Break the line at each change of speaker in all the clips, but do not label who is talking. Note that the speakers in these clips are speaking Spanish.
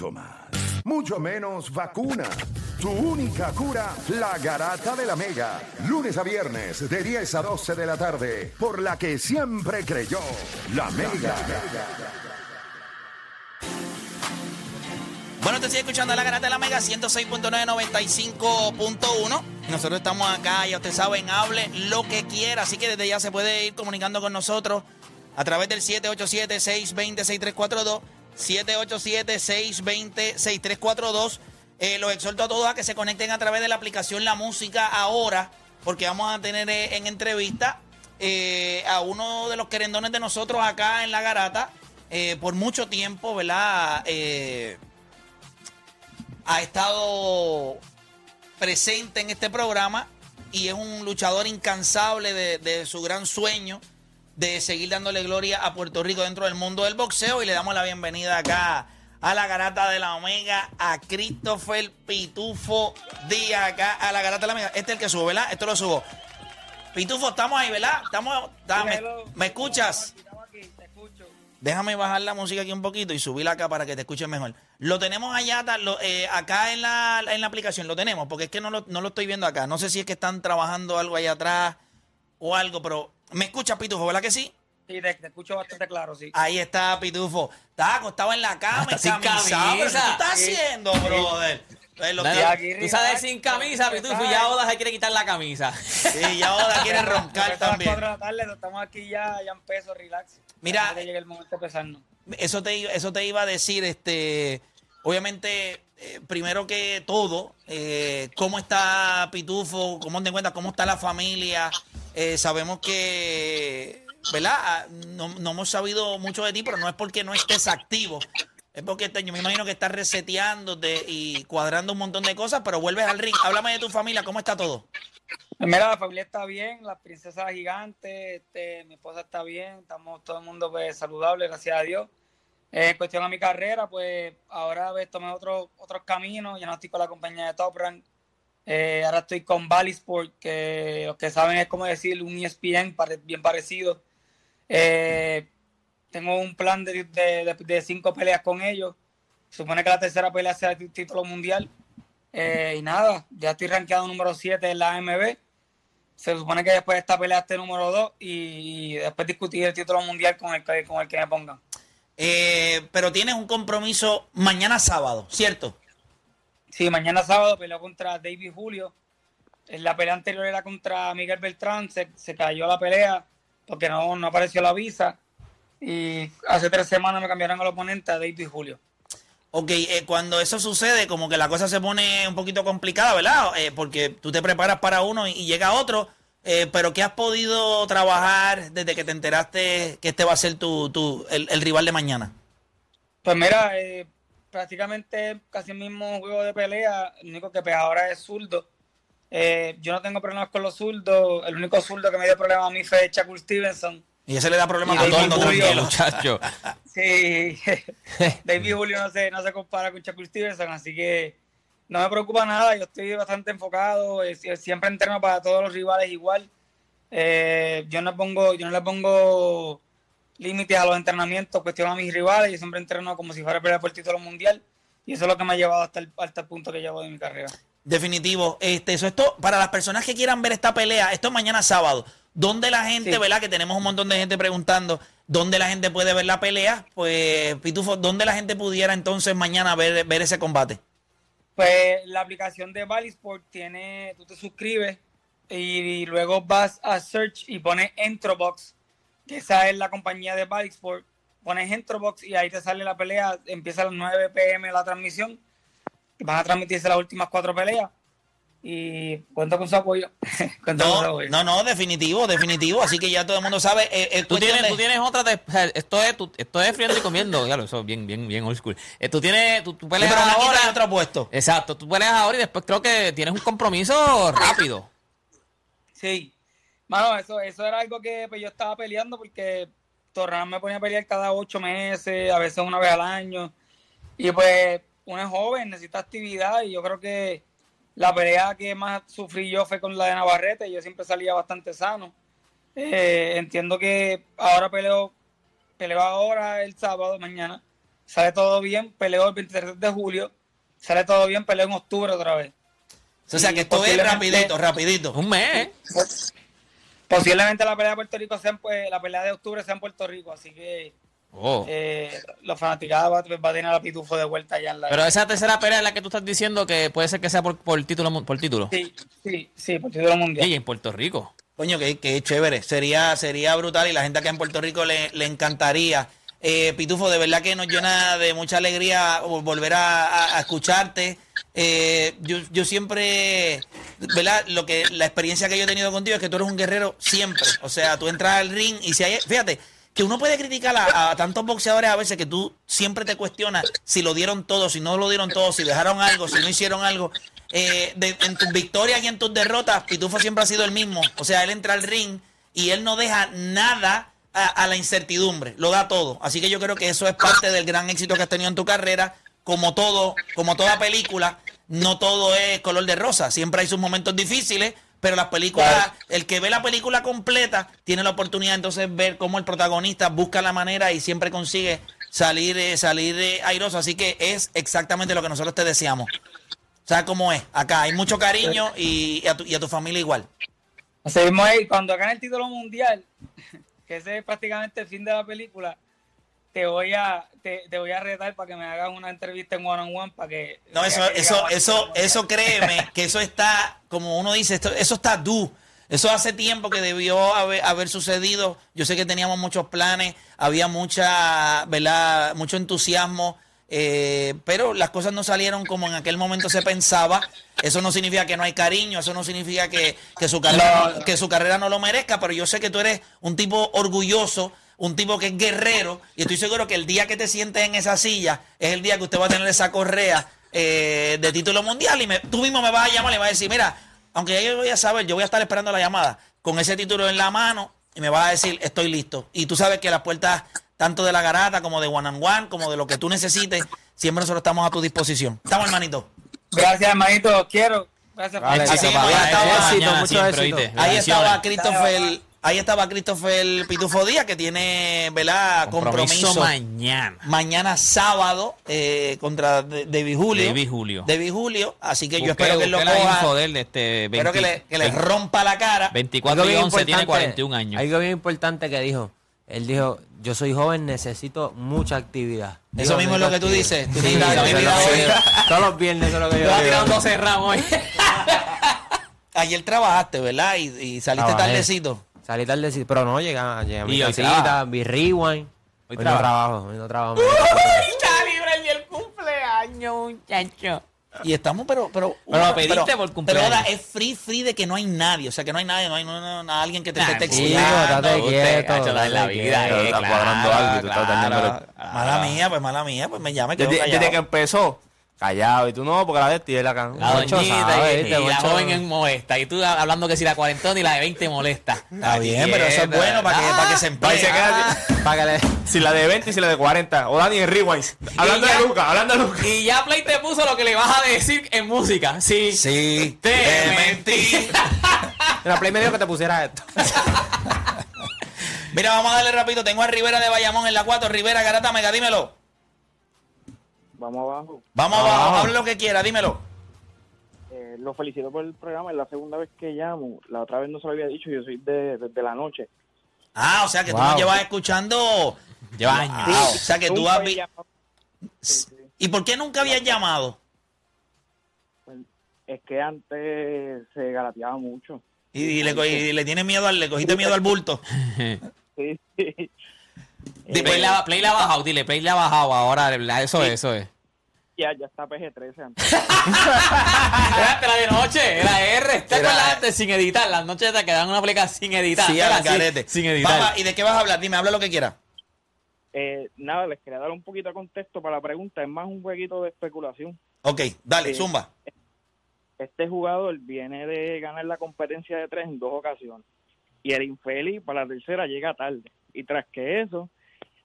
mucho más. Mucho menos vacuna. Tu única cura, la garata de la mega. Lunes a viernes, de 10 a 12 de la tarde, por la que siempre creyó, la mega.
Bueno, te sigue escuchando la garata de la Mega 106.995.1. Nosotros estamos acá, ya ustedes saben, hable lo que quiera. Así que desde ya se puede ir comunicando con nosotros a través del 787-620-6342. 787-620-6342. Eh, los exhorto a todos a que se conecten a través de la aplicación La Música ahora, porque vamos a tener eh, en entrevista eh, a uno de los querendones de nosotros acá en La Garata eh, por mucho tiempo, ¿verdad? Ha estado presente en este programa y es un luchador incansable de su gran sueño de seguir dándole gloria a Puerto Rico dentro del mundo del boxeo y le damos la bienvenida acá a la garata de la Omega a Christopher Pitufo Díaz acá a la garata de la Omega. Este es el que subo, ¿verdad? Esto lo subo. Pitufo, estamos ahí, ¿verdad? Estamos, está- me, ¿me escuchas? Déjame bajar la música aquí un poquito y subirla acá para que te escuchen mejor. Lo tenemos allá, lo- eh, acá en la, en la aplicación, lo tenemos, porque es que no lo, no lo estoy viendo acá. No sé si es que están trabajando algo allá atrás o algo, pero me escucha Pitufo, ¿verdad que sí?
Sí, te, te escucho bastante claro, sí.
Ahí está Pitufo. Estaba acostado en la cama,
Hasta sin
¿Qué
camisa.
tú estás
Sí.
haciendo, brother? Lo
No,
que-
no,
aquí,
tú sabes sin camisa, Pitufo, y ya Oda se quiere quitar la camisa.
Sí, ya ahora quiere roncar
las
también.
4 de la tarde, estamos aquí ya, ya en peso, relax.
Mira,
Antes que llegue el momento de pesarnos.
Eso te, iba- eso te iba a decir, este, obviamente, eh, primero que todo, eh, ¿cómo está Pitufo? ¿Cómo te encuentras? ¿Cómo está la familia? Eh, sabemos que, ¿verdad? Ah, No, no hemos sabido mucho de ti, pero no es porque no estés activo. Es porque te- yo me imagino que estás reseteándote y cuadrando un montón de cosas, pero vuelves al ring. Háblame de tu familia, ¿cómo está todo?
Mira, la familia está bien, la princesa gigante, este, mi esposa está bien, estamos todo el mundo pues, saludable, gracias a Dios. Eh, en cuestión a mi carrera, pues ahora pues, tomé otro, otros caminos, ya no estoy con la compañía de Top Rank, Eh, ahora estoy con Valley Sport, que los que saben es como decir un ESPN bien parecido. Eh, tengo un plan de, de- de- cinco peleas con ellos. Supone que la tercera pelea sea el título mundial. Eh, y nada, ya estoy rankeado número 7 en la AMB. Se supone que después de esta pelea esté número 2 y, después discutir el título mundial con el, con el que me pongan.
Pero tienes un compromiso mañana sábado, ¿cierto?
Sí, mañana sábado peleo contra David Julio. En la pelea anterior era contra Miguel Beltrán, se, se cayó la pelea porque no, no apareció la visa. Y hace tres semanas me cambiaron al oponente a David Julio.
Ok, eh, cuando eso sucede, como que la cosa se pone un poquito complicada, ¿verdad? Eh, porque tú te preparas para uno y, y llega otro, eh, pero ¿qué has podido trabajar desde que te enteraste que este va a ser tu, tu el, el rival de mañana?
Pues mira, eh, prácticamente casi el mismo juego de pelea, el único que pues ahora es zurdo. Eh, yo no tengo problemas con los zurdos, el único zurdo que me dio problemas a mí fue Shakur Stevenson.
Y ese le da problemas a todo el mundo,
muchacho.
Sí, David Julio no se, no se compara con Shakur Stevenson, así que no me preocupa nada, yo estoy bastante enfocado, eh, sie- siempre entreno para todos los rivales igual. Eh, yo no pongo, yo no le pongo límites a los entrenamientos, cuestión a mis rivales, yo siempre entreno como si fuera a pelear por el título mundial y eso es lo que me ha llevado hasta el, hasta el punto que llevo de mi carrera.
Definitivo. Este, eso esto, para las personas que quieran ver esta pelea, esto es mañana sábado. ¿Dónde la gente,
Sí.
verdad? Que tenemos un montón de gente preguntando dónde la gente puede ver la pelea. Pues, Pitufo, ¿dónde la gente pudiera entonces mañana ver, ver ese combate?
Pues la aplicación de Valley Sport tiene, tú te suscribes y, luego vas a search y pones Entrobox, que esa es la compañía de Valley Sport. Pones Entrobox y ahí te sale la pelea, empieza a las 9 pm la transmisión. Van a transmitirse las últimas cuatro peleas y cuento con su apoyo. Cuento con su
No,
apoyo.
no, no, definitivo, definitivo. Así que ya todo el mundo sabe. eh, eh,
Tú tienes,
de-
tú tienes otra de, esto es, tú- esto es friendo y comiendo, ya lo, eso es bien, bien, bien old school. Eh, tú tienes, tú, tú
Sí,
peleas
pero quita y
ahora.
otro puesto.
Exacto, tú peleas ahora y después creo que tienes un compromiso rápido.
Sí. Mano, eso, eso era algo que pues, yo estaba peleando porque Torran me ponía a pelear cada ocho meses, a veces una vez al año. Y pues uno es joven, necesita actividad y yo creo que la pelea que más sufrí yo fue con la de Navarrete y yo siempre salía bastante sano. Eh, entiendo que ahora peleo, peleo ahora el sábado, mañana. sale todo bien, peleo el 23 de julio, sale todo bien, peleo en octubre otra vez.
O sea que esto es rapidito, rapidito.
Un mes.
Posiblemente la pelea de Puerto Rico sea en, pues, la pelea de octubre sea en Puerto Rico, así que
Oh.
eh, los fanaticados va, va a tener a Pitufo de vuelta allá en la...
Pero esa tercera pelea es la que tú estás diciendo que puede ser que sea por, por título. Por título.
Sí, sí, sí, por título mundial.
Y en Puerto Rico.
Coño, que, que chévere. Sería, sería brutal y la gente acá en Puerto Rico le, le encantaría. Eh, Pitufo, de verdad que nos llena de mucha alegría vol- volver a, escucharte. Eh, yo, yo siempre, ¿verdad? Lo que, la experiencia que yo he tenido contigo es que tú eres un guerrero siempre. O sea, tú entras al ring y si hay, fíjate, que uno puede criticar a, a tantos boxeadores a veces que tú siempre te cuestionas si lo dieron todo, si no lo dieron todo, si dejaron algo, si no hicieron algo. Eh, de- en tus victorias y en tus derrotas, Pitufo siempre ha sido el mismo. O sea, él entra al ring y él no deja nada a, a la incertidumbre, lo da todo. Así que yo creo que eso es parte del gran éxito que has tenido en tu carrera. Como todo, como toda película, no todo es color de rosa. Siempre hay sus momentos difíciles, pero las películas,
Claro.
el que ve la película completa tiene la oportunidad entonces ver cómo el protagonista busca la manera y siempre consigue salir, eh, salir eh, airoso. Así que es exactamente lo que nosotros te deseamos. ¿Sabes cómo es? Acá hay mucho cariño y, y a, tu, y a tu familia igual.
Así mismo cuando gane el título mundial, que ese es prácticamente el fin de la película, te voy a te, te voy a retar para que me hagas una entrevista en one on one para que
No, eso,
que
eso, eso, eso créeme, que eso está, como uno dice, esto- eso está due. Eso hace tiempo que debió haber, haber sucedido. Yo sé que teníamos muchos planes, había mucha, ¿verdad? Mucho entusiasmo, eh, pero las cosas no salieron como en aquel momento se pensaba. Eso no significa que no hay cariño, eso no significa que, que su carrera,
No.
que su carrera no lo merezca, pero yo sé que tú eres un tipo orgulloso, un tipo que es guerrero, y estoy seguro que el día que te sientes en esa silla es el día que usted va a tener esa correa eh, de título mundial y me- tú mismo me vas a llamar y vas a decir, mira, aunque ya yo voy a saber, yo voy a estar esperando la llamada con ese título en la mano y me vas a decir, estoy listo. Y tú sabes que las puertas, tanto de la garata como de One and One, como de lo que tú necesites, siempre nosotros estamos a tu disposición. Estamos, hermanito.
Gracias, hermanito, quiero. Gracias,
Vale,
por-.
Ahí estaba Christopher, ahí estaba Christopher Pitufo Díaz, que tiene, ¿verdad?
Compromiso,
Compromiso.
mañana.
Mañana sábado eh, contra De- David Julio.
David Julio.
David Julio. Así que yo espero que él lo coja.
info de él de este
espero que
20
le, que le rompa la cara.
24
Algo
y
bien
11 tiene
importante-
41 años.
Algo bien importante que dijo. Él dijo, yo soy joven, necesito mucha actividad.
Eso
Digo,
mismo es lo que tú dices. Tú
Sí,
hoy.
que yo- Todos los viernes eso es lo que yo digo.
tirar 12 ramos hoy.
Ayer trabajaste, ¿verdad? Y, y saliste
Trabajé.
tardecito.
Salí tarde, pero no, llegué, a- llegué a mi
Y hoy
casita, vi rewind. Hoy, no
trabaja.
trabajo, hoy no trabajo.
Está libre el día del cumpleaños, muchacho.
Y estamos, pero. Pero,
Pero lo pediste por cumpleaños.
Pero ahora es free, free de que no hay nadie. O sea, que no hay nadie, no hay, no, no- no- alguien que te esté
sí,
Sí,
texteando.
date quieto,
Cacho, la, la
date
vida,
quieto.
eh,
Está
claro,
cuadrando algo y tú estás
claro,
dañándolo.
claro.
Mala mía, pues mala mía, pues me llame, quedo
Desde,
callado.
desde que empezó, callado. Y tú no, porque la de ti es la can.
La
Moncho
doñita
sabe,
y, la joven es molesta. Y tú hablando que si la cuarentona y la de 20 molesta.
Está bien, pero eso es bueno para que, para que se
Para que le...
si la de 20 y si la de 40. O Dani en Rewind. Hablando
ya-
de Lucas, hablando de Lucas.
Y ya Play te puso lo que le vas a decir en música. Sí.
Sí,
Te
te
mentí.
mentí.
La Play me dijo que te pusiera esto.
Mira, vamos a darle rápido. Tengo a Rivera de Bayamón en la 4. Rivera, Garata, Mega, dímelo.
Vamos abajo.
Vamos abajo, hable lo que quiera, dímelo.
Eh, lo felicito por el programa. Es la segunda vez que llamo. La otra vez no se lo había dicho. Yo soy de, desde la noche.
Ah, o sea que tú
Wow.
nos llevas escuchando.
Lleva años.
Wow, o sea que tú has.
Sí, sí.
¿Y por qué nunca habías llamado?
Pues, es que antes se galateaba mucho.
Y, y le, y le tienes miedo al, le cogiste miedo al bulto.
Sí, sí.
Di, Play la, Play la ha bajado, dile, Play la ha bajado ahora. la- Eso es, eso es.
Ya, ya está PG-13 antes.
Espérate, la de noche, la R. ¿Te
Era-
acuerdas antes sin editar? Las noches te quedan una pleca sin editar.
Sí, a la carete.
Sin editar.
¿Y de qué vas a hablar? Dime, habla lo que quieras.
Eh, nada, les quería dar un poquito de contexto para la pregunta. Es más un jueguito de especulación.
Ok, dale,
Sí.
zumba.
Este jugador viene de ganar la competencia de tres en dos ocasiones. Y el infeliz para la tercera llega tarde. Y tras que eso,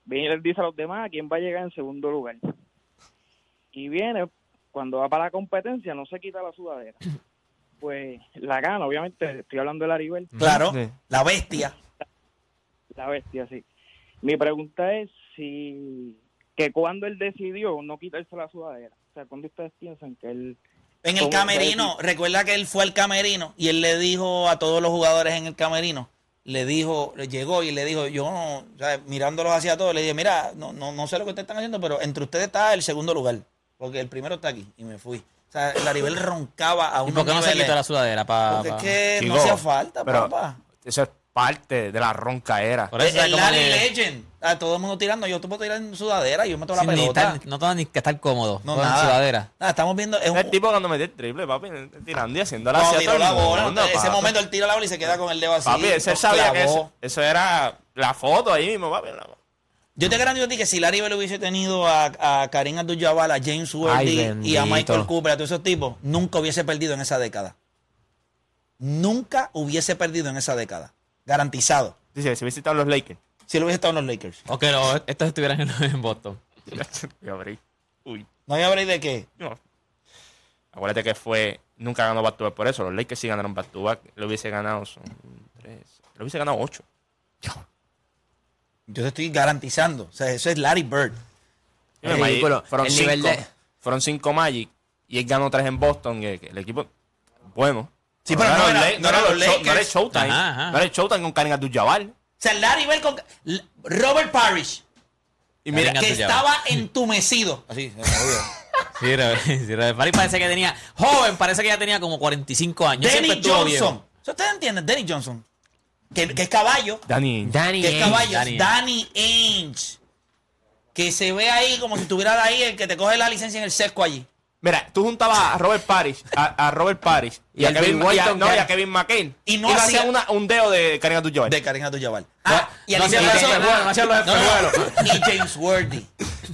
viene y les dice a los demás a quién va a llegar en segundo lugar. Y viene, cuando va para la competencia, no se quita la sudadera. Pues la gana, obviamente, estoy hablando de Laribel,
Claro,
Sí.
la bestia.
la bestia, sí. Mi pregunta es si que cuando él decidió no quitarse la sudadera. O sea, cuando ustedes piensan que él...
En el
¿Cómo
camerino, recuerda que él fue al camerino y él le dijo a todos los jugadores en el camerino, le dijo, le llegó y le dijo, yo, no, o sea, mirándolos hacia todos, le dije, mira, no, no, no sé lo que ustedes están haciendo, pero entre ustedes está el segundo lugar, porque el primero está aquí y me fui. O sea, Laribel roncaba a
¿Y
unos
por qué no se quitó la sudadera? Pa,
Porque es que no hacía falta, papá.
Eso es parte de la ronca era.
Por eso es
el Larry Legend, a todo el mundo tirando, yo te puedo tirar en sudadera, yo meto la
sin
pelota.
estar- no tengo ni que estar cómodo.
No, nada.
sudadera.
Nada, estamos viendo, es un,
El tipo cuando metió el triple, papi, tirando y haciendo la
no, tiró la bola, en ese momento él tira la bola y se queda con el dedo así.
Papi, ese sabía que eso, eso era la foto ahí mismo, papi. la-
Yo te garantizo a ti que si Larry Bell hubiese tenido a, a Karim Abdul-Jabbar, a James Worthy y a. Michael Cooper, a todos esos tipos, nunca hubiese perdido en esa década. Nunca hubiese perdido en esa década. Garantizado.
Dice, si hubiese estado los Lakers.
Si él hubiese estado en los Lakers.
O que estos estuvieran en, en Boston.
Voy a abrir. Uy,
No había break de qué.
no. Acuérdate que fue, nunca ganó back to back por eso. Los Lakers sí ganaron back to back. Lo hubiese ganado, son tres. Lo hubiese ganado ocho.
Yo te estoy garantizando. O sea, eso es Larry Bird.
Y
Es
Magic
ridículo.
Fueron
El
cinco,
nivel de-
fueron cinco Magic y él ganó tres en Boston. que- que el equipo, bueno.
Sí, pero no
los
era- no era
era
los
show- no era
Lakers.
Showtime.
Ajá, ajá.
No era Showtime con Karim Abdul-Jabbar.
O sea, Larry Bell con Robert Parrish,
Y mira,
que estaba entumecido. Así.
Sí, Robert- sí, Robert Parrish parece que tenía. Joven, parece que ya tenía como 45 años. Estuvo
Johnson.
viejo.
¿Eso ¿Ustedes entienden? Danny Johnson. Que, que es caballo.
Danny.
Danny
que es caballo.
Danny
Danny, Ainge. Que se ve ahí como si estuviera ahí el que te coge la licencia en el sesco allí.
Mira, tú juntabas a Robert Parrish, a, a Robert Parrish y,
Y
a Kevin,
Bill
y a-
Walton,
no, y
que-
a Kevin McCain.
Y no hacía-
una- un dedo de Karim Abdul-Jabbar.
De Karim Abdul-Jabbar. Ah, y
no los los espejuelos.
Y James Worthy.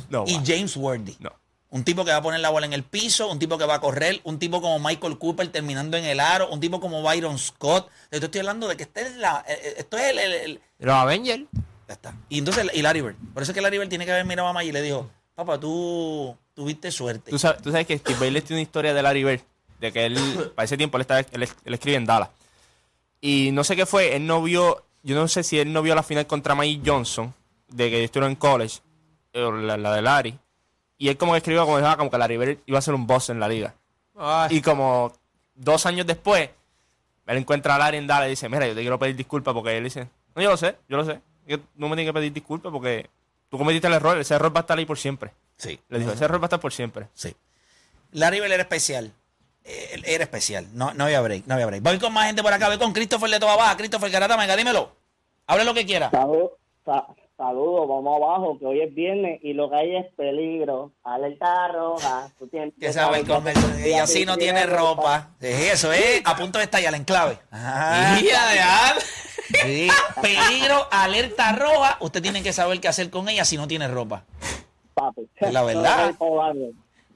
No,
Y. James Worthy.
No.
Un tipo que va a poner la bola en el piso, un tipo que va a correr, un tipo como Michael Cooper terminando en el aro, un tipo como Byron Scott. Yo te estoy hablando de que este es la, eh, eh, esto es el, el- el-
Los Avengers.
Ya está. Y entonces, y Larry Bird. Por eso es que Larry Bird tiene que haber mirado a Maya y le dijo, papá, tú tuviste suerte.
Tú sabes, tú sabes que Steve Bailey tiene una historia de Larry Bird, de que él, para ese tiempo, él, estaba, él, él escribe en Dallas. Y no sé qué fue, él no vio, yo no sé si él no vio la final contra Mike Johnson, de que estuvo en college, o la, la de Larry. Y él como que escribió como, ah, como que Larry Bird iba a ser un boss en la liga.
Ay,
Y como dos años después, él encuentra a Larry en Dallas y dice, mira, yo te quiero pedir disculpas porque él dice, no, yo lo sé, yo lo sé. Yo no me tienes que pedir disculpas porque tú cometiste el error, ese error va a estar ahí por siempre.
Sí.
Le dijo, ese error va a estar por siempre.
Sí. Larry Bird era especial. Eh, Era especial. No, no había break, no había break. Voy con más gente por acá. Voy con Christopher de Toda Baja. Christopher Garata, venga, dímelo. Hable lo que quiera.
Salud- sa- Saludos, vamos abajo, que hoy es viernes y lo que hay es peligro. Alerta roja. Tú tienes
Que sabe el comer. Y así no tiene ropa. Sí, eso es. A punto de estallar en clave. Ajá.
Mira, de al-
Sí. Peligro, alerta roja. Usted tiene que saber qué hacer con ella si no tiene ropa.
Papi.
Es la verdad.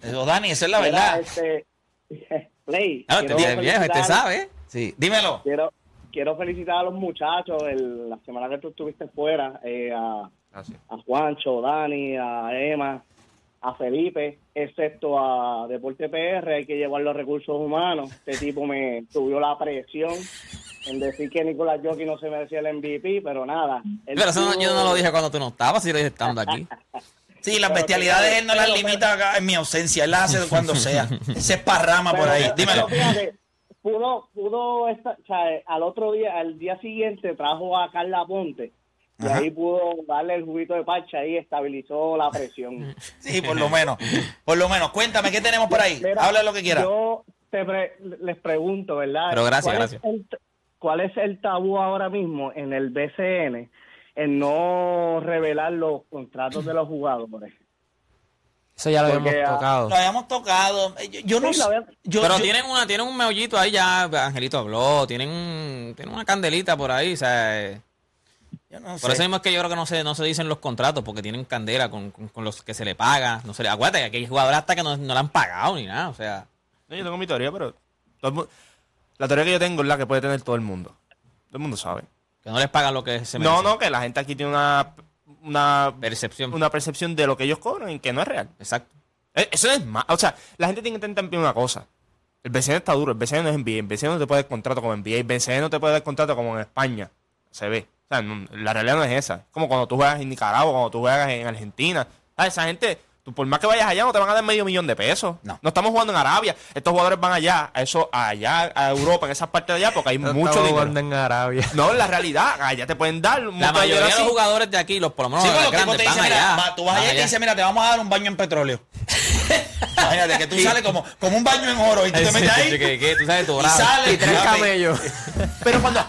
Eso
Dani, eso es la verdad.
Este, Play.
Ah, viejo, este sabe.
Sí, dímelo.
Quiero, quiero felicitar a los muchachos el- la semana que tú estuviste fuera, eh, a,
Así.
a Juancho, Dani, a Emma, a Felipe, excepto a Deporte PR, hay que llevar los recursos humanos. Este tipo me subió la presión en decir que Nicolás Jockey no se merecía el MVP, pero nada.
Pero eso no- yo no lo dije cuando tú no estabas, si lo dije estando aquí.
Sí, las bestialidades él no las
pero-
limita acá en mi ausencia. Él las hace cuando sea. Se esparrama por ahí.
pero
Dímelo.
fíjate, pudo, pudo esta- o sea, al otro día, al día siguiente trajo a Carla Ponte y
Ajá.
ahí pudo darle el juguito de parcha y estabilizó la presión.
Sí, por lo menos. Por lo menos. Cuéntame, ¿qué tenemos por ahí?
Mira,
Habla lo que quieras.
Yo te pre- les pregunto, ¿verdad?
Pero gracias,
¿Cuál
gracias.
Es el, ¿Cuál es el tabú ahora mismo en el BCN en no revelar los contratos de los jugadores?
eso ya lo
Porque,
habíamos
ah,
tocado.
Lo habíamos tocado. Eh, Yo, yo no
Sí,
yo-
Pero
yo-
tienen una, tienen un meollito ahí ya, Angelito habló, tienen, un- tienen una candelita por ahí, o sea, eh,
yo no
por
sé.
eso mismo es que yo creo que no se, no se dicen los contratos, porque tienen candela con, con- con los que se le paga, no se le, acuérdate que aquí hay jugadores hasta que no, no le han pagado ni nada, o sea,
No, yo tengo mi teoría, pero todo la teoría que yo tengo es la que puede tener todo el mundo. Todo el mundo sabe.
Que no les pagan lo que se
No,
merecen.
no, que la gente aquí tiene una, una,
Percepción.
una percepción de lo que ellos cobran y que no es real.
Exacto.
Eh, Eso es más. O sea, la gente tiene que entender una cosa. El BCN está duro. El BCN no es NBA. El BCN no te puede dar contrato como NBA. El BCN no te puede dar contrato como en España. Se ve. O sea, no- la realidad no es esa. Es como cuando tú juegas en Nicaragua, cuando tú juegas en Argentina. Ah, esa gente, tú por más que vayas allá, no te van a dar medio millón de pesos.
No.
estamos jugando en Arabia. Estos jugadores van allá, a eso, allá, a Europa, en esas partes de allá, porque hay
No
mucho
estamos
dinero.
jugando en Arabia.
No, en la realidad, allá te pueden dar
La mayoría de los
así.
jugadores de aquí, los por lo menos
Sí,
los
los
grandes,
te dicen,
van
mira,
allá.
tú vas allá y te dicen, mira, te vamos a dar un baño en petróleo. Imagínate que tú sales como, como un baño en oro y tú te metes ahí
¿Qué, qué? Tú sabes, tu
y sales.
Y tres camellos.
Pero cuando.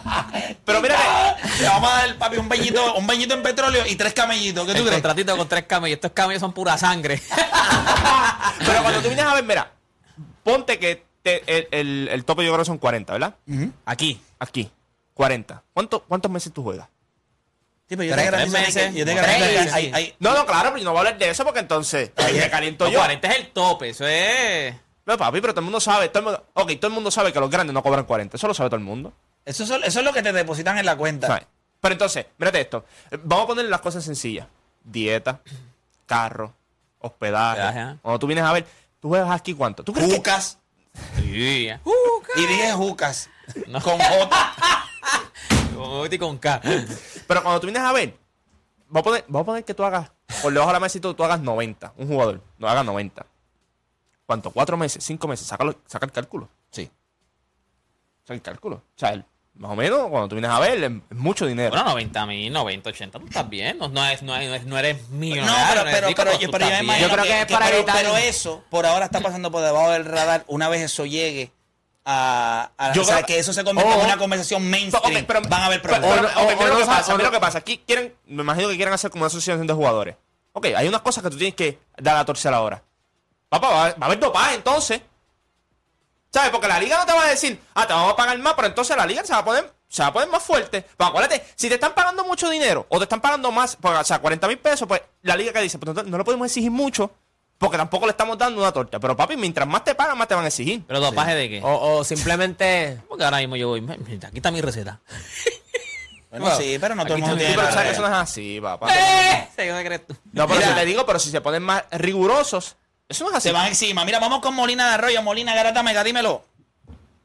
Pero mira que.
Le vamos a dar, papi, un bañito, un bañito en petróleo y tres camellitos. ¿Qué tú
El
crees?
contratito con tres camellos. Estos camellos son pura sangre.
Pero cuando tú vienes a ver, mira, ponte que te- el, el- el tope yo creo que son 40, ¿verdad?
Aquí.
Aquí, 40. ¿Cuánto, ¿Cuántos meses tú juegas?
Sí, pero yo
Tres
te garantizo
meses.
que- yo te
Tres
garantizo que
meses.
hay- hay-
No, no, claro, pero yo no voy a hablar de eso porque entonces me caliento
No,
yo.
40 es el tope. Eso es.
No, papi, pero todo el mundo sabe. Todo el mundo, ok, todo el mundo sabe que los grandes no cobran 40. Eso lo sabe todo el mundo.
Eso, es- eso es lo que te depositan en la cuenta.
Pero entonces, mírate esto. Vamos a poner las cosas sencillas: dieta, carro, hospedaje.
Hospedaje.
Cuando tú vienes a ver, tú juegas aquí cuánto. ¿Tú crees que
Jucas.
Sí.
Y dije jucas.
No.
Con J.
Con J y con K.
Pero cuando tú vienes a ver, vamos a poner, vamos a poner que tú hagas, por debajo de la mesa y tú, tú hagas 90, un jugador, no haga 90. ¿Cuánto? ¿Cuatro meses? ¿Cinco meses? Sácalo, saca el cálculo.
Sí.
Saca el cálculo. O sea, el- más o menos, cuando tú vienes a ver, es, mucho dinero.
Bueno, 90 mil, 90, 80, tú estás bien. No, no, es, no, es- no eres
No,
millonario.
pero,
no eres
pero,
rico,
pero,
pues
yo, pero yo me imagino
Yo creo que es para
pero,
evitar-
pero eso, por ahora está pasando por debajo del radar. Una vez eso llegue a. a-
Yo
o sea,
creo-
que eso se convierta en
Oh.
una conversación mainstream.
Pero-
van a haber problemas.
mira lo que
sa-
pasa,
o
mira
no-
lo que pasa. Aquí quieren, me imagino que quieren hacer como una asociación de jugadores. Ok, hay unas cosas que tú tienes que dar a torcer ahora. Papá, va, a- va a haber dopaje entonces. ¿Sabes? Porque la liga no te va a decir, ah, te vamos a pagar más, pero entonces la liga se va a poner, se va a poner más fuerte. Pero acuérdate, si te están pagando mucho dinero o te están pagando más, pues, o sea, 40 mil pesos, pues la liga que dice, pues no, no le podemos exigir mucho porque tampoco le estamos dando una torta. Pero papi, mientras más te pagan, más te van a exigir.
¿Pero dopaje de qué?
O, o simplemente.
Porque ahora mismo yo voy. mira, Aquí está mi receta.
Bueno, sí, pero no todo el mundo tiene
pero sabes que eso no es así, papá.
¡Eh! ¿Qué crees tú?
No, pero si le digo, pero si se ponen más rigurosos, eso no es así.
Se van encima. Mira, vamos con Molina de Arroyo. Molina Garata Mega, dímelo.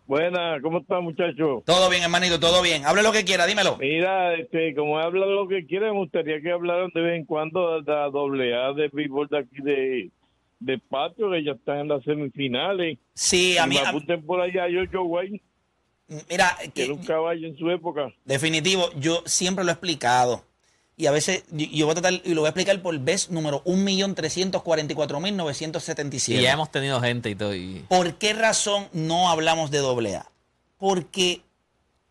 Buena, ¿cómo está muchacho?
Todo bien, hermanito, todo bien. Hable lo que quiera, dímelo.
Mira, este, como habla lo que quieren, me gustaría que hablaran de vez en cuando de la doble A de béisbol de aquí de, de patio, que ya están en las semifinales.
Sí, a
Y
mí.
me
a-
por allá a Jojo Guay,
mira,
que era un caballo en su época.
Definitivo, yo siempre lo he explicado. Y a veces, yo, yo voy a tratar, y lo voy a explicar por vez número 1.344.977.
Y ya hemos tenido gente y todo. Y...
¿Por qué razón no hablamos de doble A? Porque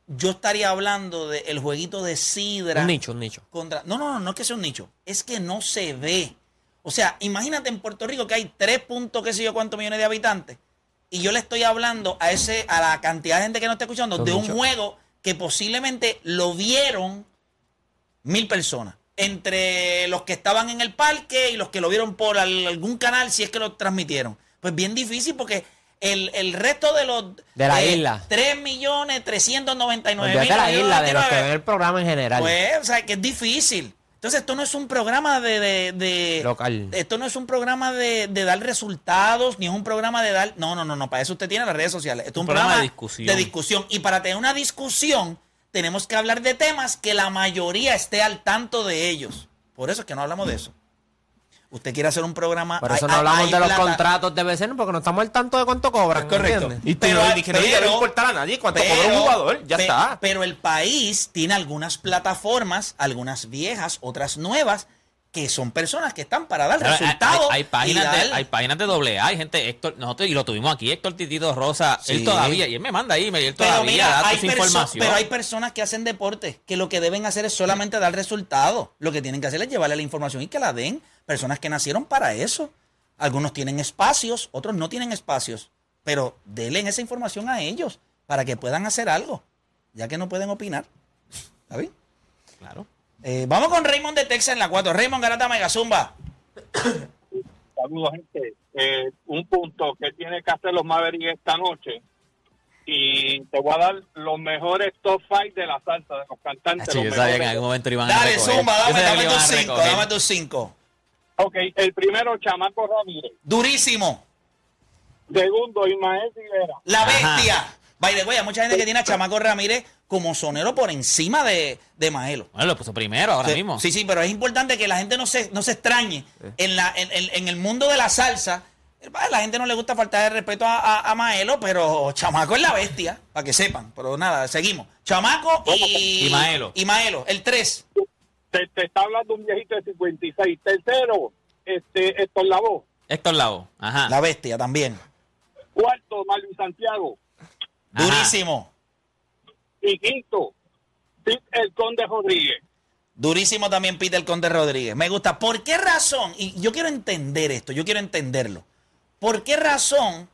yo estaría hablando del jueguito de Sidra.
Un nicho, un nicho.
Contra, no, no, no, no es que sea un nicho. Es que no se ve. O sea, imagínate en Puerto Rico que hay 3 puntos, qué sé yo, cuántos millones de habitantes. Y yo le estoy hablando a ese, a la cantidad de gente que no está escuchando
Son
de un juego que posiblemente lo vieron mil personas. Entre los que estaban en el parque y los que lo vieron por al- algún canal, si es que lo transmitieron. Pues bien difícil porque el, el resto de los...
De la
eh,
isla.
3 millones 399 mil.
De la isla, de los que
99.
ven el programa en general.
Pues, o sea, que es difícil. Entonces, esto no es un programa de... de- de-
Local.
Esto no es un programa de, de dar resultados, ni es un programa de dar... No, no, no, no. Para eso usted tiene las redes sociales. Esto es un,
Un programa
programa,
de discusión.
de discusión. Y para tener una discusión, tenemos que hablar de temas que la mayoría esté al tanto de ellos. Por eso es que no hablamos de eso. Usted quiere hacer un programa...
Por eso
hay-
no hablamos
hay
de los
plata-
contratos de BCN porque no estamos al tanto de cuánto cobran.
Es correcto.
¿entiendes?
Y
Pero-
no
pero-
importar a nadie cuánto
Pero-
cobra un jugador, ya
pe-
está.
Pero el país tiene algunas plataformas, algunas viejas, otras nuevas, que son personas que están para dar
Claro,
resultados.
Hay, páginas
dar-
de, hay páginas de doble A, hay gente, Héctor, nosotros, y lo tuvimos aquí, Héctor Titito Rosa,
Sí.
él todavía, y él me manda email, y él
pero
todavía
mira,
da
hay
información.
pero hay personas que hacen deporte que lo que deben hacer es solamente dar resultados. Lo que tienen que hacer es llevarle la información y que la den. Personas que nacieron para eso. Algunos tienen espacios, otros no tienen espacios. Pero denle esa información a ellos para que puedan hacer algo, ya que no pueden opinar. ¿Está bien?
Claro.
Eh, vamos con Raymond de Texas en la 4. Raymond Garata Megazumba.
Saludos, gente. Eh, un punto que tiene que hacer los Mavericks esta noche. Y te voy a dar los mejores top 5 de la salsa, de los cantantes.
Hacho,
los
yo sabía que en algún momento iban a
Dale,
recoger.
Zumba, dame, dame tus
iban a
5,
recoger.
dame tus 5.
Ok, el primero, Chamaco Ramírez.
Durísimo.
Segundo, Ismael Rivera.
La
Ajá.
bestia. By the way, hay mucha gente que tiene a Chamaco Ramírez como sonero por encima de, de Maelo.
Bueno, lo puso primero ahora
Sí,
mismo.
Sí, sí, pero es importante que la gente no se, no se extrañe. En, la, en, en- en el mundo de la salsa, a la gente no le gusta faltar de respeto a, a- a Maelo, pero Chamaco es la bestia, para que sepan. Pero nada, seguimos. Chamaco y,
Y Maelo.
Y Maelo, el 3.
Te, te está hablando un viejito de 56. Tercero, este, Héctor Lavoe.
Héctor Lavoe. Ajá.
La bestia también.
Cuarto, Marvin Santiago.
Ajá.
Durísimo.
Pete el Conde Rodríguez.
Durísimo también Peter Conde Rodríguez. Me gusta. ¿Por qué razón? Y yo quiero entender esto, yo quiero entenderlo. ¿Por qué razón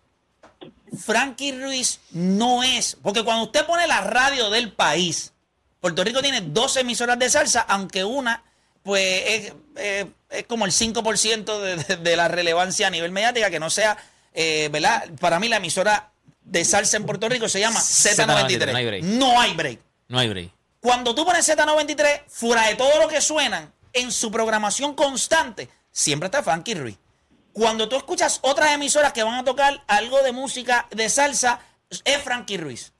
Frankie Ruiz no es? Porque cuando usted pone la radio del país, Puerto Rico tiene dos emisoras de salsa, aunque una, pues, es, eh, como el 5% de, de- de la relevancia a nivel mediática, que no sea, eh, ¿verdad? Para mí la emisora de salsa en Puerto Rico se llama Z93.
no hay break.
No hay break.
No hay break.
Cuando tú pones Z93, fuera de todo lo que suenan, en su programación constante, siempre está Frankie Ruiz. Cuando tú escuchas otras emisoras que van a tocar algo de música de salsa, es Frankie Ruiz.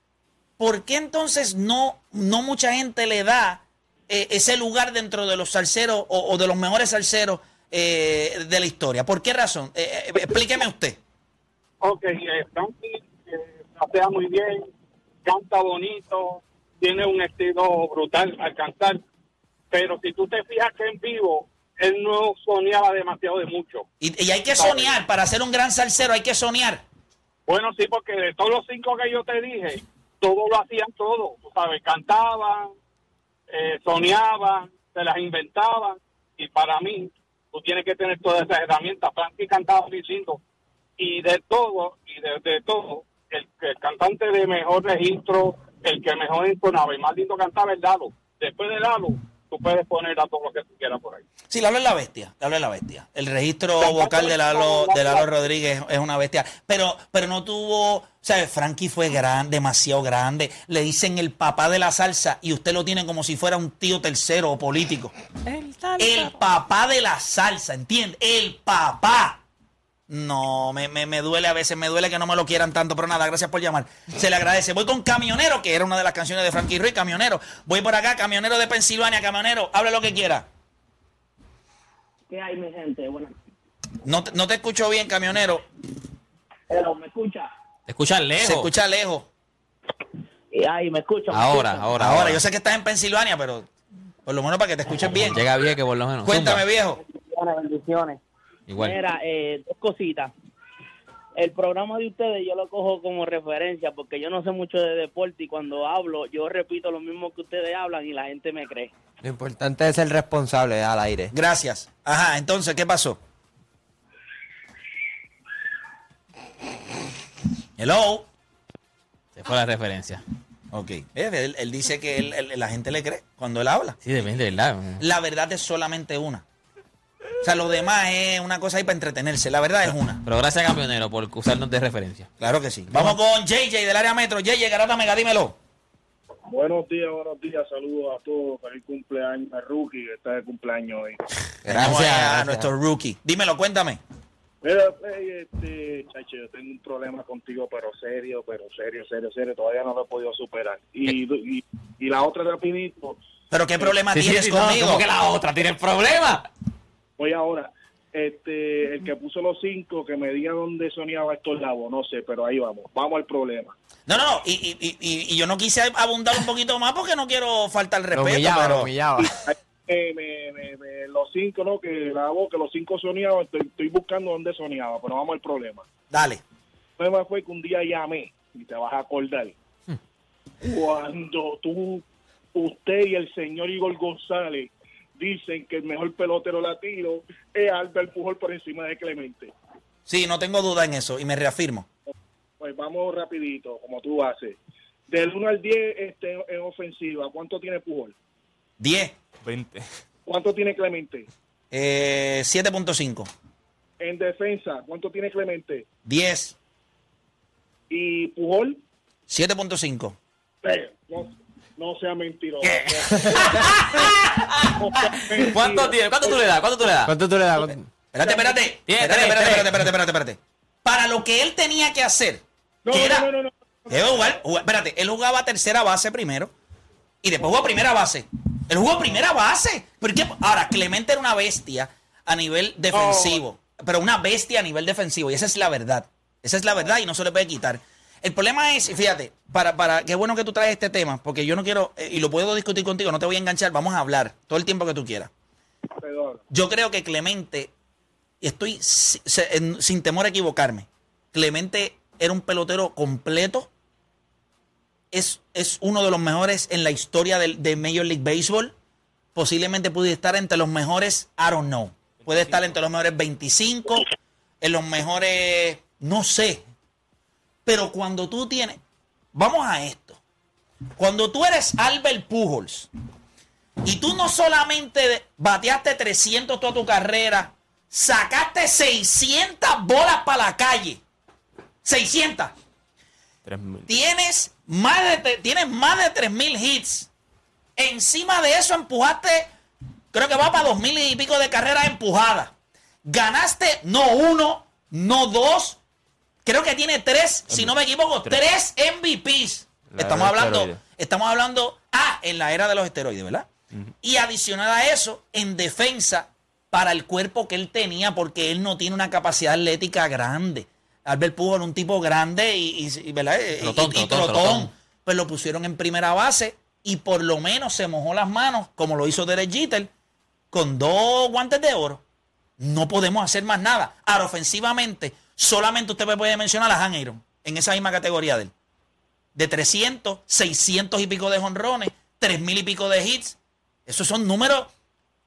¿Por qué entonces no, no mucha gente le da eh, ese lugar dentro de los salseros o, o de los mejores salseros eh, de la historia? ¿Por qué razón? Eh, eh, explíqueme usted.
Ok, eh, Frankie rapea muy bien, canta bonito, tiene un estilo brutal al cantar, pero si tú te fijas que en vivo, él no soñaba demasiado de mucho.
Y, y hay que soñar, para ser un gran salsero hay que soñar.
Bueno, sí, porque de todos los cinco que yo te dije, todos lo hacían todo, tú sabes, cantaban, eh, soñaban, se las inventaban, y para mí, tú tienes que tener todas esas herramientas. Frankie cantaba muy lindo, y de todo, y de, de todo, el, el cantante de mejor registro, el que mejor entonaba y más lindo cantaba es Lalo. Después de Lalo, tú puedes poner a todo lo que tú quieras por ahí.
Sí, Lalo es la bestia, Lalo es la bestia. El registro vocal de Lalo, de Lalo Rodríguez es una bestia. Pero, pero no tuvo, o sea, Frankie fue grande, demasiado grande. Le dicen el papá de la salsa y usted lo tiene como si fuera un tío tercero o político. El papá de la salsa, ¿entiende? El papá. No, me, me, me duele a veces, me duele que no me lo quieran tanto, pero nada, gracias por llamar. Se le agradece. Voy con Camionero, que era una de las canciones de Frankie Ruiz, Camionero. Voy por acá, Camionero de Pensilvania, Camionero, hable lo que quiera.
¿Qué hay, mi gente? Bueno,
No, te- no te escucho bien, camionero.
hello, ¿me escucha?
Te escuchan lejos.
Se escucha lejos.
Y ahí, ¿me escucha? ¿Me
Ahora,
escucha?
ahora,
Ahora,
ahora.
yo sé que estás en Pensilvania, pero por lo menos para que te escuches bien.
Llega bien que por lo menos.
Cuéntame,
Zumba.
viejo.
Bendiciones, bendiciones.
Igual.
Mira, eh, dos cositas. El programa de ustedes yo lo cojo como referencia porque yo no sé mucho de deporte y cuando hablo yo repito lo mismo que ustedes hablan y la gente me cree.
Lo importante es ser responsable al aire.
Gracias. Ajá, entonces, ¿qué pasó? Hello.
Se fue la referencia.
Ok. Eh, Él, él dice que él- él- la gente le cree cuando él habla.
Sí, depende, ¿verdad?
La verdad es solamente una. O sea, lo demás es una cosa ahí para entretenerse. La verdad es una.
Pero gracias a Camionero por usarnos de referencia.
Claro que sí. Vamos con JJ del área metro. JJ, Garata Mega, dímelo.
Buenos días, buenos días, saludos a todos. Feliz cumpleaños a Rookie, que está de cumpleaños hoy.
Tenemos a
gracias.
nuestro rookie. Dímelo, cuéntame.
Mira, Play, este, chacho, yo tengo un problema contigo, pero serio, pero serio, serio, serio. Todavía no lo he podido superar. Y, y, y la otra, rapidito,
¿Pero qué problema
Sí, sí,
tienes
sí, no,
conmigo?
¿Cómo que la otra tiene el problema?
Voy ahora. Este, el que puso los cinco, que me diga dónde soñaba estos labos, no sé, pero ahí vamos. Vamos al problema.
No, no. Y, y- y- y- y yo no quise abundar un poquito más porque no quiero faltar el
Lo
respeto,
humillaba, lo
pero.
humillaba.
Eh, me, me- me- los cinco, ¿no? Que la voz, que los cinco soñaban, estoy, estoy buscando dónde soñaba, pero vamos al problema.
Dale.
El problema fue que un día llamé, y te vas a acordar, cuando tú, usted y el señor Igor González dicen que el mejor pelotero latino es Albert Pujol por encima de Clemente.
Sí, no tengo duda en eso y me reafirmo.
Pues vamos rapidito, como tú haces. Del 1 al 10 este, en ofensiva, ¿cuánto tiene Pujol?
10.
20.
¿Cuánto tiene Clemente?
Eh, 7.5.
En defensa, ¿cuánto tiene Clemente?
10.
Y Pujol,
7.5.
no, sea mentiroso.
¿Cuánto tiene? ¿Cuánto tú le das? ¿Cuánto tú le das?
¿Cuánto tú le das?
Espérate, espérate. Espérate, espérate, espérate, espérate, espérate, espérate. Para lo que él tenía que hacer,
No,
que era.
no, no, no, no.
Debe jugar, jugar- espérate, él jugaba tercera base primero, Y después jugó primera base. Él jugó primera base. ¿Por qué? Ahora, Clemente era una bestia a nivel defensivo. Pero una bestia a nivel defensivo. Y esa es la verdad. Esa es la verdad y no se le puede quitar. El problema es, fíjate, para, para, qué bueno que tú traes este tema, porque yo no quiero, eh, y lo puedo discutir contigo, no te voy a enganchar, vamos a hablar todo el tiempo que tú quieras. Yo creo que Clemente, y estoy si- se- en- sin temor a equivocarme, Clemente era un pelotero completo, es, es uno de los mejores en la historia del- de Major League Baseball, posiblemente puede estar entre los mejores, I don't know, puede estar entre los mejores 25, en los mejores, no sé, pero cuando tú tienes, vamos a esto, cuando tú eres Albert Pujols y tú no solamente bateaste 300 toda tu carrera, sacaste 600 bolas para la calle, 600,
Tres mil.
tienes más de, tienes más de 3000 hits, encima de eso empujaste, creo que va para 2000 y pico de carreras empujadas, ganaste no uno, no dos, creo que tiene tres, si no me equivoco, tres MVPs.
La
Estamos hablando,
esteroides.
estamos hablando, ah, en la era de los esteroides, ¿verdad? Y adicional a eso, en defensa, para el cuerpo que él tenía, porque él no tiene una capacidad atlética grande. Albert Pujol, un tipo grande y, y- y, ¿verdad? Y-
Trotón,
y- y
trotón,
trotón.
trotón.
Pues lo pusieron en primera base y por lo menos se mojó las manos, como lo hizo Derek Jeter, con dos guantes de oro. No podemos hacer más nada. Ahora, ofensivamente, solamente usted me puede mencionar a Han Aaron en esa misma categoría de él. De 300, 600 y pico de jonrones, 3000 y pico de hits. Esos son números. O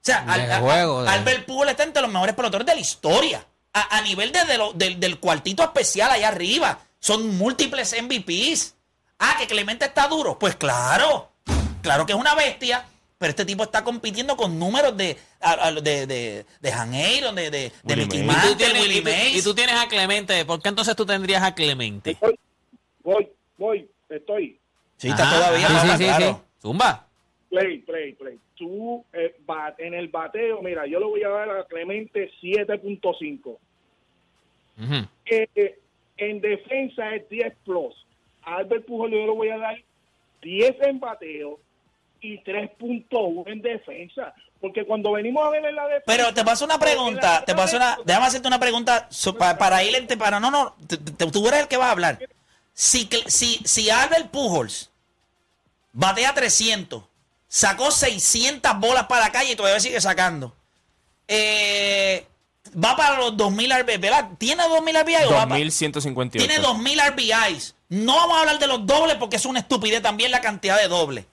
sea, Al-
juego,
Albert Pujols está entre los mejores peloteros de la historia. A, a nivel de, de lo- del cuartito especial allá arriba. Son múltiples MVPs. Ah, que Clemente está duro. Pues claro. Claro que es una bestia. Pero este tipo está compitiendo con números de, a- a- de, de, de Han Aaron, de, de, de Mickey
Mays.
Y tú,
Mantle,
tienes,
Willie
y tú-
Mays.
y tú tienes a Clemente. ¿Por qué entonces tú tendrías a Clemente?
Voy, voy, estoy.
Sí, está
Ajá,
todavía.
sí, sí,
claro.
sí.
Zumba.
Play, play, play. Tú, eh, en el bateo, mira, yo le voy a dar a Clemente 7.5.
Ujú.
Eh, eh, en defensa es 10 plus. A Albert Pujol yo le voy a dar 10 en bateo y 3.1 en defensa. Porque cuando venimos a ver en la defensa...
Pero te paso una pregunta, te paso una, déjame hacerte una pregunta para, ir entre, para, no, no, te- te- tú eres el que va a hablar. Si, si, si Albert Pujols batea 300, sacó 600 bolas para la calle y todavía sigue sacando, eh, va para los 2000 RBI, ¿verdad? ¿Tiene 2000 RBI o va para-
2158.
Tiene 2000 RBIs. No vamos a hablar de los dobles porque es una estupidez también la cantidad de dobles.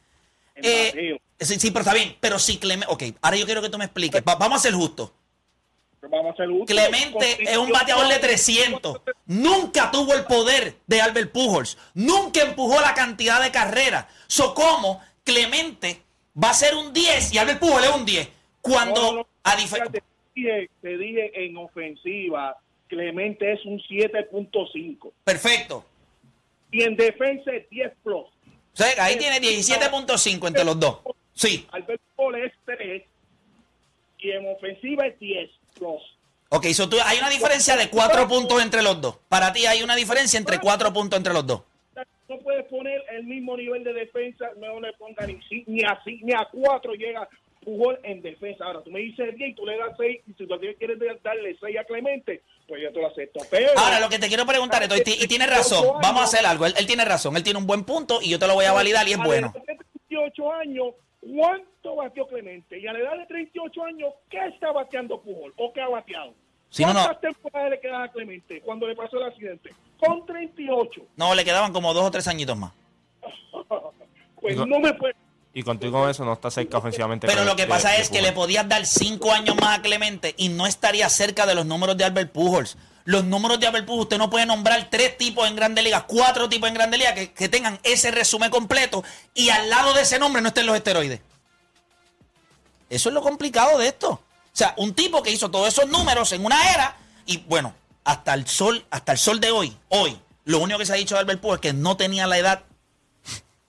Eh, sí, sí, pero está bien. Pero si Clemente. Ok, ahora yo quiero que tú me expliques. Va- vamos a ser justos.
Vamos a hacer útil.
Clemente es un bateador de 300. Nunca tuvo el poder de Albert Pujols. Nunca empujó la cantidad de carreras. So, ¿cómo Clemente va a ser un 10 y Albert Pujols es un 10? Cuando,
No, no, no.
a diferencia.
Te dije, te dije en ofensiva, Clemente es un 7.5.
Perfecto.
Y en defensa es 10 plus.
O sea, ahí tiene 17.5 entre los dos. Sí.
Albert Pujol es 3 y en ofensiva es 10 plus.
Ok, so tú- hay una diferencia de 4 puntos entre los dos. Para ti hay una diferencia entre 4 puntos entre los dos.
No puedes poner el mismo nivel de defensa, no le ponga ni, a ni a 4 llega Pujol en defensa. Ahora, tú me dices 10 y tú le das 6 y si tú quieres darle 6 a Clemente, pues yo te lo acepto. Pero
Ahora, lo que te quiero preguntar, esto, y, ti- y tienes razón, vamos a hacer algo. Él, él tiene razón, él tiene un buen punto y yo te lo voy a validar y es
a
bueno.
la edad de 38 años, ¿cuánto bateó Clemente? Y a la edad de 38 años, ¿qué está bateando Pujol? ¿O qué ha bateado?
No, no.
¿Cuántas temporadas le quedan a Clemente cuando le pasó el accidente? Con 38.
No, le quedaban como dos o tres añitos más.
Pues no me puede...
Y contigo con eso no está cerca ofensivamente.
Pero lo que
de-
pasa
de
es que le podías dar cinco años más a Clemente y no estaría cerca de los números de Albert Pujols. Los números de Albert Pujols, usted no puede nombrar tres tipos en Grandes Ligas, cuatro tipos en Grandes Ligas que, que tengan ese resumen completo y al lado de ese nombre no estén los esteroides. Eso es lo complicado de esto. O sea, un tipo que hizo todos esos números en una era y bueno, hasta el sol, hasta el sol de hoy, hoy, lo único que se ha dicho de Albert Pujols es que no tenía la edad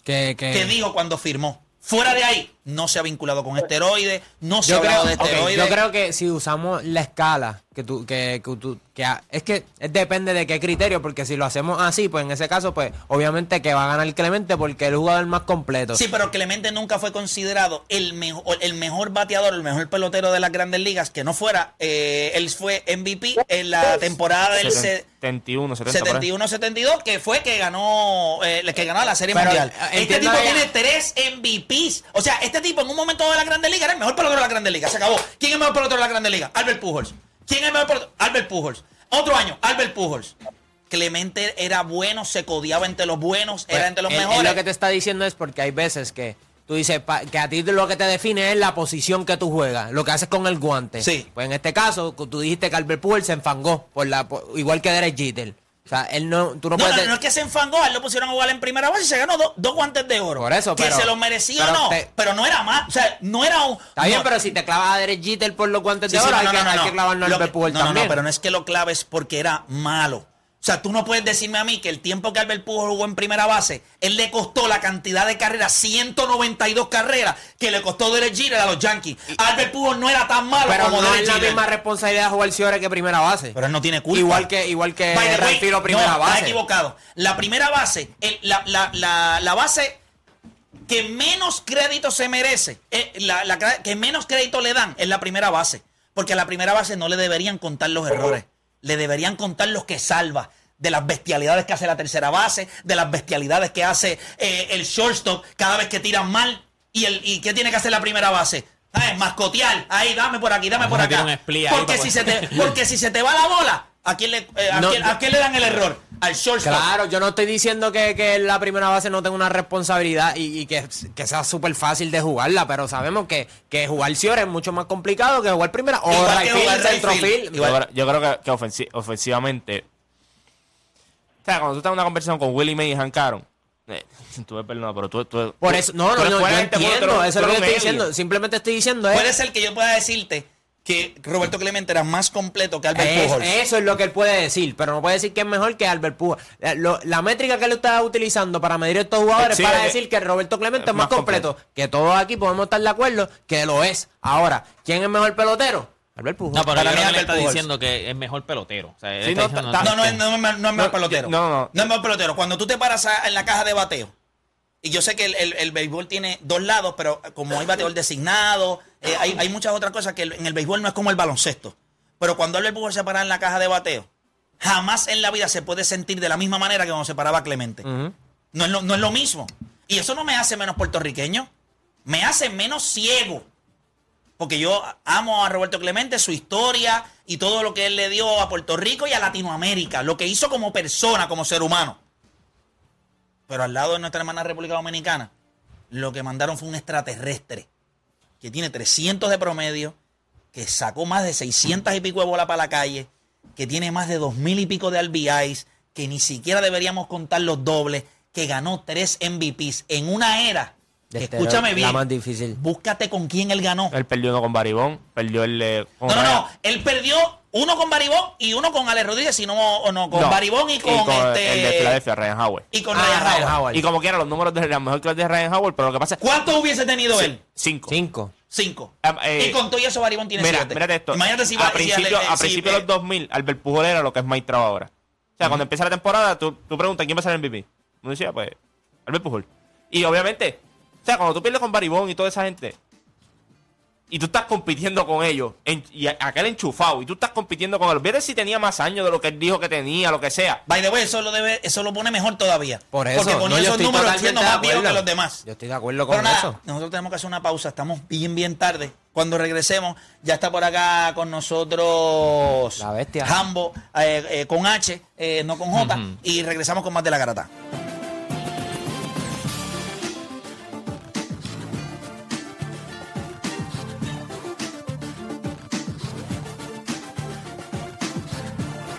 Que, que,
que dijo cuando firmó. Fuera de ahí, no se ha vinculado con esteroides, no se ha
creo,
hablado de esteroides.
yo creo que si usamos la escala, que tú, que, que tú- que es que depende de qué criterio, porque si lo hacemos así, pues en ese caso, pues obviamente que va a ganar Clemente porque es el jugador más completo.
Sí, pero Clemente nunca fue considerado el mejor, el mejor bateador, el mejor pelotero de las grandes ligas, que no fuera, eh, él fue MVP en la temporada del se-
71, 70 por ahí.
71-72, que fue que ganó, eh, que ganó la Serie
Pero,
Mundial. Este tipo tiene tres MVPs. O sea, este tipo en un momento de la Grandes Ligas era el mejor pelotero de la Grandes Ligas. Se acabó. ¿Quién es el mejor pelotero de la Grandes Ligas? Albert Pujols. ¿Quién es el mejor pelotero? Albert Pujols. Otro año, Albert Pujols. Clemente era bueno, se codiaba entre los buenos,
Pues,
era entre los mejores.
lo que te está diciendo es porque hay veces que tú dices pa- que a ti lo que te define es la posición que tú juegas, lo que haces con el guante.
Sí.
Pues en este caso, tú dijiste que Albert Pujols se enfangó, por la, por- igual que Derek Jeter. O sea, él no, tú no,
No,
puedes...
no, es que se enfangó, él lo pusieron a jugar en primera base y se ganó do- dos guantes de oro.
Por eso,
que
pero-
se los merecía o no,
te-
pero no era más, o sea, no era un...
Está bien, pero si te clavas a Derek Jeter por los guantes
Sí,
de
sí,
oro,
no,
hay,
no,
que,
no,
hay
no.
que clavarlo a
Lo
Albert
que-
Pujols
no, no,
también.
no, pero no es que lo claves porque era malo. O sea, tú no puedes decirme a mí que el tiempo que Albert Pujols jugó en primera base, él le costó la cantidad de carreras, 192 carreras, que le costó Derek Jeter a los Yankees. Albert Pujols no era tan malo
Pero
como
no
Derek
es la misma responsabilidad jugar Ciore que primera base.
Pero él no tiene culpa.
Igual que, igual que
way,
primera
no, Estás
base.
equivocado. La primera base, el- la, la- la- la base que menos crédito se merece, eh, la, que menos crédito le dan es la primera base. Porque a la primera base no le deberían contar los errores. Le deberían contar los que salva. De las bestialidades que hace la tercera base, de las bestialidades que hace eh, el shortstop cada vez que tiran mal. ¿Y, el, ¿Y qué tiene que hacer la primera base? Ah, es mascotear. Ahí, dame por aquí, dame por
Vamos
acá. Porque si, se te, porque si se te va la bola, ¿a quién le, eh, a
No,
quién-
yo-
a quién le dan el error? Al shortstop.
Claro, yo no estoy diciendo que, que la primera base no tenga una responsabilidad y, y que, que sea súper fácil de jugarla, pero sabemos que, que jugar Ciore es mucho más complicado que jugar primera o
Igual que
right field,
jugar right
centro
field.
field.
Yo creo, yo creo que, que ofensi- ofensivamente. O sea, cuando tú estás en una conversación con Willie May y Hank Aaron, eh, tú me perdonas, pero tú. tú
Por eso, no,
tú
no, no, yo
este
entiendo, eso es lo que estoy diciendo. Simplemente estoy diciendo es,
Puede ser que yo pueda decirte que Roberto Clemente era más completo que Albert
es-
Pujols.
eso es lo que él puede decir, pero no puede decir que es mejor que Albert Pujols. La, lo- la métrica que él está utilizando para medir estos jugadores
Sí,
es para
que-
decir que Roberto Clemente
es
es más
más
completo, que todos aquí podemos estar de acuerdo que lo es. Ahora, ¿quién es mejor pelotero? Albert Pujols.
No, pero
Para mí
le
Albert
está
Pujols.
diciendo que es mejor pelotero. O sea,
Sí, no,
diciendo-
No, no, es- no, es- no es mejor
No,
pelotero.
no, no.
No es mejor pelotero. Cuando tú te paras en la caja de bateo, y yo sé que el, el- el béisbol tiene dos lados, pero como hay bateador designado, eh, hay, hay muchas otras cosas que el- en el béisbol no es como el baloncesto. Pero cuando Albert Pujols se para en la caja de bateo, jamás en la vida se puede sentir de la misma manera que cuando se paraba Clemente. No es, lo, no es lo mismo. Y eso no me hace menos puertorriqueño. Me hace menos ciego. Porque yo amo a Roberto Clemente, su historia y todo lo que él le dio a Puerto Rico y a Latinoamérica. Lo que hizo como persona, como ser humano. Pero al lado de nuestra hermana República Dominicana, lo que mandaron fue un extraterrestre. Que tiene 300 de promedio, que sacó más de 600 y pico de bola para la calle, que tiene más de 2.000 y pico de RBIs, que ni siquiera deberíamos contar los dobles, que ganó tres MVPs en una era. que
Este,
escúchame
la
bien.
más difícil.
Búscate con quién él ganó.
Él perdió uno con Baribón, perdió el. eh, con
No, no, no. Él perdió uno con Baribón y uno con Ale Rodríguez, si no, o no, con
No,
Baribón y con, este.
el de Filadelfia, Ryan Howard.
y con
Ah,
Ryan
Ryan
Howard.
Howard.
Y como quiera, los números de eran mejor los de Ryan Howard, pero lo que pasa es.
¿Cuántos hubiese tenido él?
Cinco.
Cinco.
Cinco.
Ah, eh,
y con todo y eso Baribón tiene
Mira,
siete.
mírate esto.
Imagínate si
a principio, a
si,
principio de los 2000, Albert Pujol era lo que es Mike Trout ahora. O sea, cuando empieza la temporada, tú, tú preguntas quién va a ser el MVP. Uno decía, pues, Albert Pujol. Y obviamente, o sea, cuando tú pierdes con Baribón y toda esa gente, y tú estás compitiendo con ellos, en- y a- aquel enchufado, y tú estás compitiendo con él, fíjate si tenía más años de lo que él dijo que tenía, lo que sea.
By the way, eso lo, debe, eso lo pone mejor todavía.
Por eso.
Porque
no, yo
esos números siendo más viejos que los demás.
Yo estoy de acuerdo
Pero
con
nada,
eso.
nosotros tenemos que hacer una pausa. Estamos bien, bien tarde. Cuando regresemos, ya está por acá con nosotros
La bestia.
Hambo, eh, eh, con H, eh, no con J. Y regresamos con más de la garata.